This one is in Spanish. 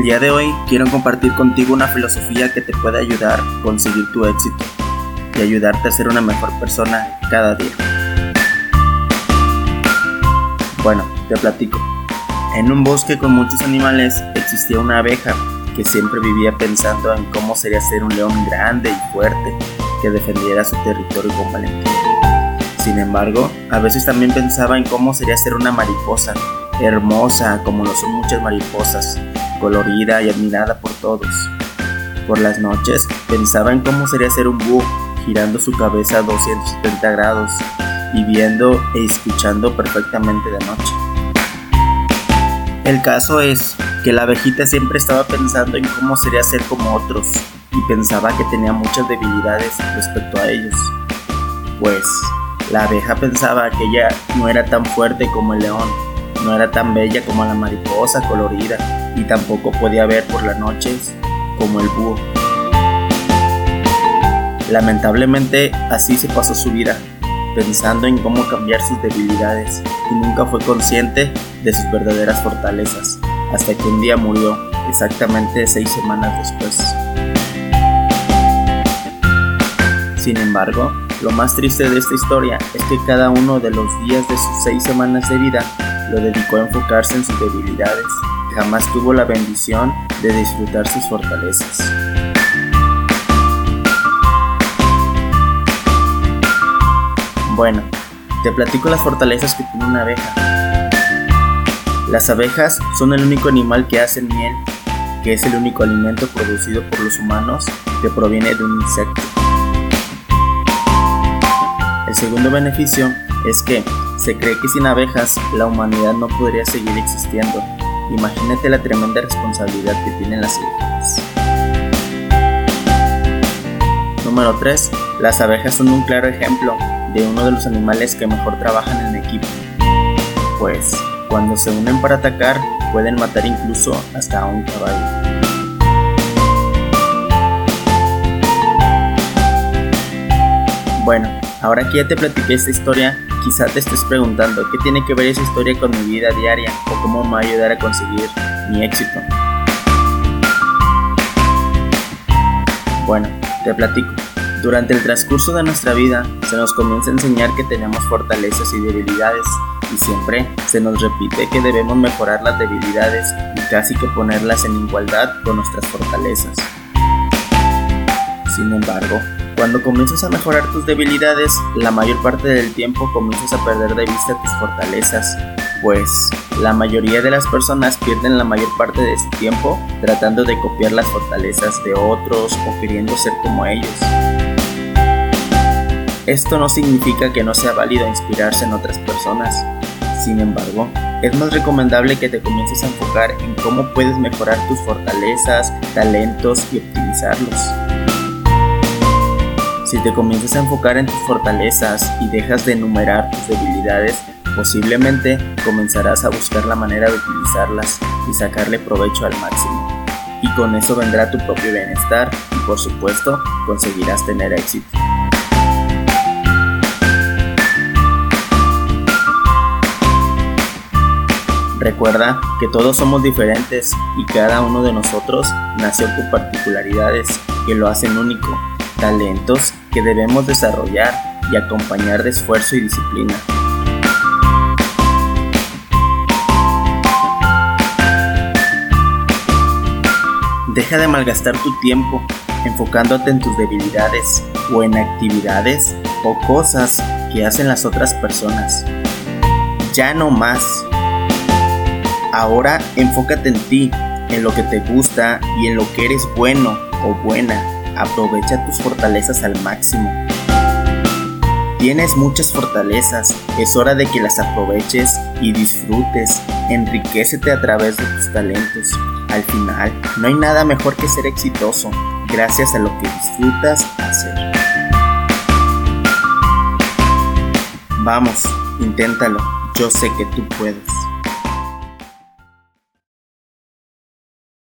El día de hoy quiero compartir contigo una filosofía que te puede ayudar a conseguir tu éxito y ayudarte a ser una mejor persona cada día. Bueno, te platico. En un bosque con muchos animales existía una abeja que siempre vivía pensando en cómo sería ser un león grande y fuerte que defendiera su territorio con valentía. Sin embargo, a veces también pensaba en cómo sería ser una mariposa, hermosa como lo son muchas mariposas, colorida y admirada por todos. Por las noches pensaba en cómo sería ser un búho, girando su cabeza a 270 grados y viendo e escuchando perfectamente de noche. El caso es que la abejita siempre estaba pensando en cómo sería ser como otros y pensaba que tenía muchas debilidades respecto a ellos. Pues la abeja pensaba que ella no era tan fuerte como el león, no era tan bella como la mariposa colorida y tampoco podía ver por las noches como el búho. Lamentablemente así se pasó su vida, pensando en cómo cambiar sus debilidades y nunca fue consciente de sus verdaderas fortalezas, hasta que un día murió, exactamente seis semanas después. Sin embargo, lo más triste de esta historia es que cada uno de los días de sus seis semanas de vida lo dedicó a enfocarse en sus debilidades jamás tuvo la bendición de disfrutar sus fortalezas. Bueno, te platico las fortalezas que tiene una abeja. Las abejas son el único animal que hace miel, que es el único alimento producido por los humanos que proviene de un insecto. El segundo beneficio es que se cree que sin abejas la humanidad no podría seguir existiendo, Imagínate la tremenda responsabilidad que tienen las abejas. Número 3. Las abejas son un claro ejemplo de uno de los animales que mejor trabajan en equipo. Pues, cuando se unen para atacar, pueden matar incluso hasta a un caballo. Bueno, ahora que ya te platiqué esta historia, Quizá te estés preguntando qué tiene que ver esa historia con mi vida diaria o cómo me va a ayudar a conseguir mi éxito. Bueno, te platico. Durante el transcurso de nuestra vida se nos comienza a enseñar que tenemos fortalezas y debilidades y siempre se nos repite que debemos mejorar las debilidades y casi que ponerlas en igualdad con nuestras fortalezas. Sin embargo, cuando comienzas a mejorar tus debilidades, la mayor parte del tiempo comienzas a perder de vista tus fortalezas, pues la mayoría de las personas pierden la mayor parte de su tiempo tratando de copiar las fortalezas de otros o queriendo ser como ellos. Esto no significa que no sea válido inspirarse en otras personas. Sin embargo, es más recomendable que te comiences a enfocar en cómo puedes mejorar tus fortalezas, talentos y optimizarlos. Si te comienzas a enfocar en tus fortalezas y dejas de enumerar tus debilidades, posiblemente comenzarás a buscar la manera de utilizarlas y sacarle provecho al máximo. Y con eso vendrá tu propio bienestar y por supuesto conseguirás tener éxito. Recuerda que todos somos diferentes y cada uno de nosotros nació con particularidades que lo hacen único talentos que debemos desarrollar y acompañar de esfuerzo y disciplina. Deja de malgastar tu tiempo enfocándote en tus debilidades o en actividades o cosas que hacen las otras personas. Ya no más. Ahora enfócate en ti, en lo que te gusta y en lo que eres bueno o buena aprovecha tus fortalezas al máximo. Tienes muchas fortalezas, es hora de que las aproveches y disfrutes, enriquecete a través de tus talentos. Al final, no hay nada mejor que ser exitoso, gracias a lo que disfrutas hacer. Vamos, inténtalo, yo sé que tú puedes.